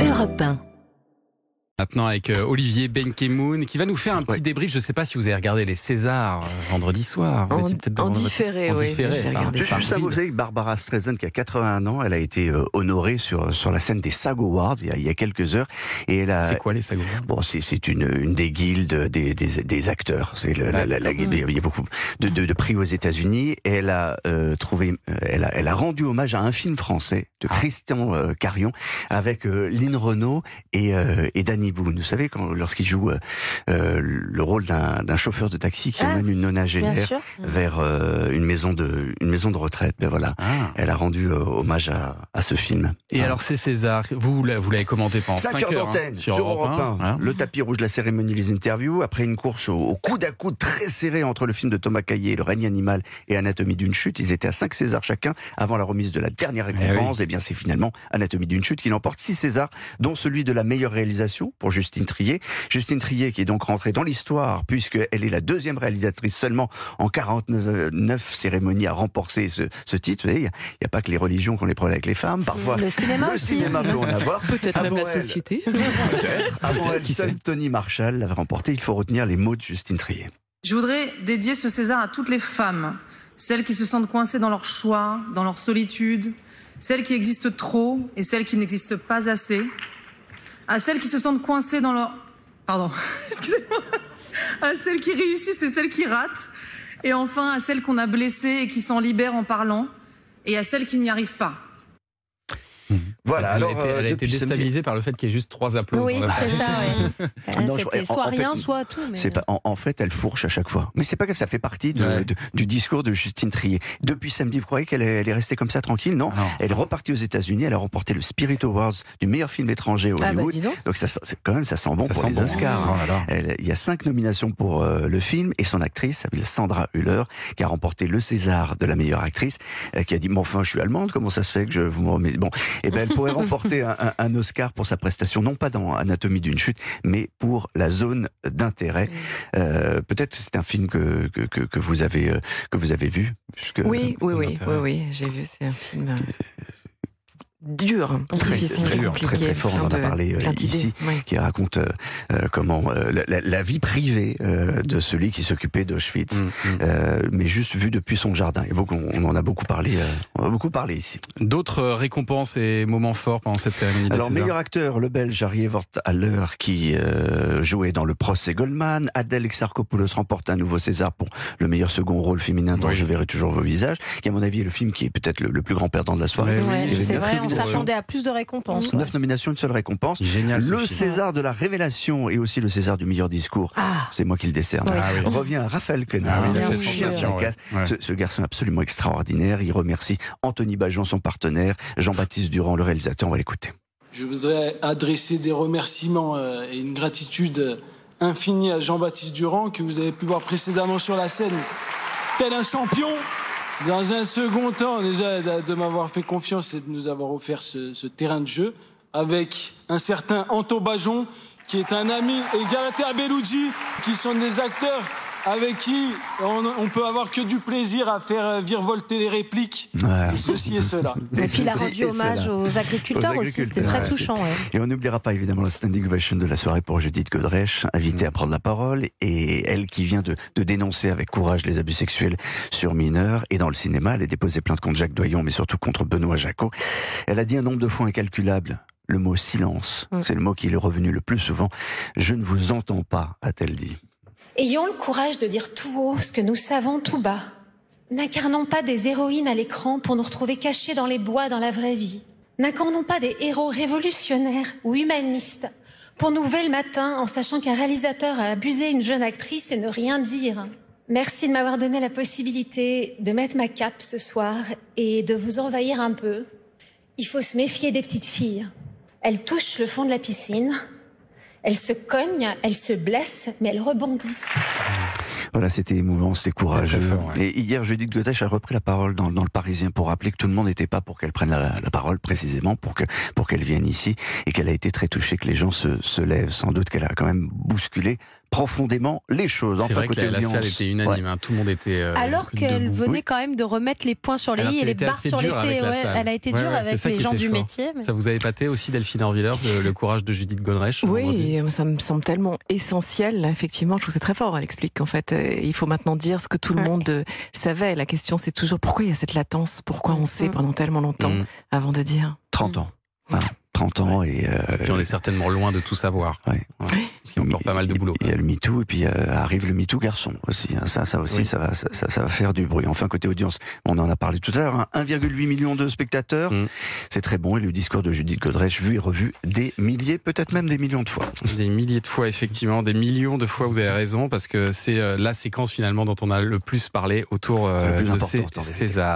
Europe 1. Maintenant avec euh, Olivier Benkemoun qui va nous faire un petit Ouais. débrief. Je ne sais pas si vous avez regardé les Césars euh, vendredi soir. Vous En, étiez peut-être en devant votre- différé, en oui. différé, J'ai regardé. Juste juste ça, vous savez que Barbara Streisand, qui a 81 ans, elle a été euh, honorée sur, sur la scène des SAG Awards il y a, il y a quelques heures. Et elle a, C'est quoi les sagots Bon, c'est c'est une, une des guildes des, des, des acteurs. C'est le- la, la. Il y a beaucoup de, de, de prix aux États-Unis. Et elle a euh, trouvé, elle a, elle a rendu hommage à un film français de Ah. Christian euh, Carion avec euh, Lynn Renault et, euh, et Danny Boone. Vous savez quand lorsqu'il joue euh, euh, le rôle d'un d'un chauffeur de taxi qui Ah, emmène une nonagénaire vers euh, une maison de une maison de retraite. Ben voilà. Ah. Elle a rendu euh, hommage à, à ce film. Et Ah. alors ces Césars, vous vous l'avez commenté pendant 5 5 heures hein, d'antenne sur, sur Europe 1. hein. Le tapis rouge, la cérémonie, les interviews. Après une course au, au coude à coude très serré entre le film de Thomas Caillet, Le règne animal et Anatomie d'une chute. Ils étaient à 5 Césars chacun avant la remise de la dernière récompense. Et bien c'est finalement Anatomie d'une chute qui l'emporte 6 Césars, dont celui de la meilleure réalisation pour Justine Trier. Justine Trier qui est donc rentrée dans l'histoire puisqu'elle est la deuxième réalisatrice seulement en 49 cérémonies à remporter ce, ce titre. Vous voyez, Il n'y a, pas que les religions qui ont les problèmes avec les femmes. Parfois, Le cinéma le aussi. cinéma peut en avoir. Peut-être même la société. Peut-être. Avant Peut-être, elle, qui seul sait. Tony Marshall l'avait remporté. Il faut retenir les mots de Justine Trier. Je voudrais dédier ce César à toutes les femmes, celles qui se sentent coincées dans leur choix, dans leur solitude, celles qui existent trop et celles qui n'existent pas assez, à celles qui se sentent coincées dans leur... Pardon, excusez-moi. À celles qui réussissent et celles qui ratent, et enfin à celles qu'on a blessées et qui s'en libèrent en parlant, et à celles qui n'y arrivent pas. Voilà. elle alors, a été, euh, elle a été depuis samedi- déstabilisée par le fait qu'il y ait juste trois applaudissements. Oui, c'est ça. ouais. Non, je- C'était en- soit en fait, rien, soit tout. mais- C'est pas, en, en fait, elle fourche à chaque fois. Mais c'est pas que ça fait partie de- Ouais. de- du discours de Justine Trier. Depuis samedi, vous croyez qu'elle est, elle est restée comme ça tranquille? Non. Ah non. Elle est repartie aux États-Unis. Elle a remporté le Spirit Awards du meilleur film étranger à Ah bah Hollywood. dis donc. donc ça, quand même, ça sent bon Ça pour sent les bon, Oscars. hein. Oh il y a cinq nominations pour euh, le film et son actrice s'appelle Sandra Hüller qui a remporté le César de la meilleure actrice, euh, qui a dit "Mais enfin, je suis allemande, comment ça se fait que je vous me remets? Bon, et ben elle pourrait remporter un, un- un Oscar pour sa prestation, non pas dans Anatomie d'une chute, mais pour la zone d'intérêt. Euh, Peut-être c'est un film que, que, que, vous avez euh, que vous avez vu. puisque- Oui, oui, oui, oui, oui, j'ai vu, c'est un film euh, dur, Très, difficile, très, dur, très, très fort, on en a parlé euh, ici. oui. qui raconte euh, euh, comment euh, la, vie privée euh, de celui qui s'occupait d'Auschwitz, Mm, mais juste vu depuis son jardin. Et beaucoup, on en a beaucoup parlé, euh, on a beaucoup parlé ici. D'autres récompenses et moments forts pendant cette cérémonie Alors meilleur acteur, le Belge Harry Haller qui euh, jouait dans le procès Goldman. Adèle Exarchopoulos remporte un nouveau César pour le meilleur second rôle féminin Oui. je verrai toujours vos visages, qui à mon avis est le film qui est peut-être le, le plus grand perdant de la soirée. Oui, S'attendait à plus de récompenses. Neuf nominations, une seule récompense. Génial. Le. César de la révélation et aussi le César du meilleur discours. Ah, C'est moi qui le décerne. Ah oui. Revient à Raphaël Quenard. Ah oui, sensation. ouais. Ouais. Ce, ce garçon absolument extraordinaire. Il remercie Anthony Bajon, son partenaire, Jean-Baptiste Durand, le réalisateur. On va l'écouter. Je voudrais adresser des remerciements euh, et une gratitude euh, infinie à Jean-Baptiste Durand, que vous avez pu voir précédemment sur la scène, tel un champion. Dans un second temps, déjà, de, m'avoir fait confiance et de nous avoir offert ce, ce terrain de jeu, avec un certain Anto Bajon, qui est un ami, et Galatea Bellucci, qui sont des acteurs avec qui on, on peut avoir que du plaisir à faire euh, virevolter les répliques, et ceci et cela. et puis il a rendu hommage aux agriculteurs Aux aussi, c'était très ouais, touchant. ouais. Et on n'oubliera pas évidemment la standing ovation de la soirée pour Judith Godrèche, invitée à prendre la parole, et elle qui vient de, de dénoncer avec courage les abus sexuels sur mineurs. Et dans le cinéma, elle a déposé plainte contre Jacques Doyon, mais surtout contre Benoît Jacot. Elle a dit un nombre de fois incalculable. Le mot silence, Mm. c'est le mot qui est revenu le plus souvent. Je ne vous entends pas, a-t-elle dit. Ayons le courage de dire tout haut ce que nous savons tout bas. N'incarnons pas des héroïnes à l'écran pour nous retrouver cachés dans les bois dans la vraie vie. N'incarnons pas des héros révolutionnaires ou humanistes pour nous lever le matin en sachant qu'un réalisateur a abusé une jeune actrice et ne rien dire. Merci de m'avoir donné la possibilité de mettre ma cape ce soir et de vous envahir un peu. Il faut se méfier des petites filles. Elles touchent le fond de la piscine, elles se cognent, elles se blessent, mais elles rebondissent. Voilà, c'était émouvant, c'était courageux. Très fort, ouais. Et hier, Judith Godrèche a repris la parole dans, dans le Parisien pour rappeler que tout le monde n'était pas pour qu'elle prenne la, la parole précisément, pour que pour qu'elle vienne ici, et qu'elle a été très touchée que les gens se, se lèvent. Sans doute qu'elle a quand même bousculé profondément les choses. C'est Enfin, vrai que la, salle était unanime, ouais. hein, tout le monde était. euh, Alors qu'elle venait Oui. quand même de remettre les points sur les Alors i et les barres sur les t. ouais. Elle a été dure ouais, c'est avec ça les qui gens était du fort. métier. mais- Ça vous a épaté aussi, Delphine Orviller, le, le courage de Judith vendredi Oui, et ça me semble tellement essentiel. Effectivement, je trouve que c'est très fort. Elle explique qu'en fait, euh, il faut maintenant dire ce que tout le monde euh, savait. La question, c'est toujours pourquoi il y a cette latence? Pourquoi on sait Mm. pendant tellement longtemps Mm. avant de dire? 30 ans. Voilà, 30 ans et... euh, Puis on est certainement loin de tout savoir. Ouais. Parce qu'il y a encore pas mal de boulot. Il y a le MeToo et puis euh, arrive le MeToo garçon aussi. hein. Ça, ça aussi, Oui. ça, va, ça, ça- ça va faire du bruit. Enfin, côté audience, on en a parlé tout à l'heure. hein. 1,8 million de spectateurs. Mm. C'est très bon. Et le discours de Judith Godrèche vu et revu des milliers, peut-être même des millions de fois. Des milliers de fois, effectivement, des millions de fois, vous avez raison, parce que c'est euh, la séquence finalement dont on a le plus parlé autour plus de ces. César.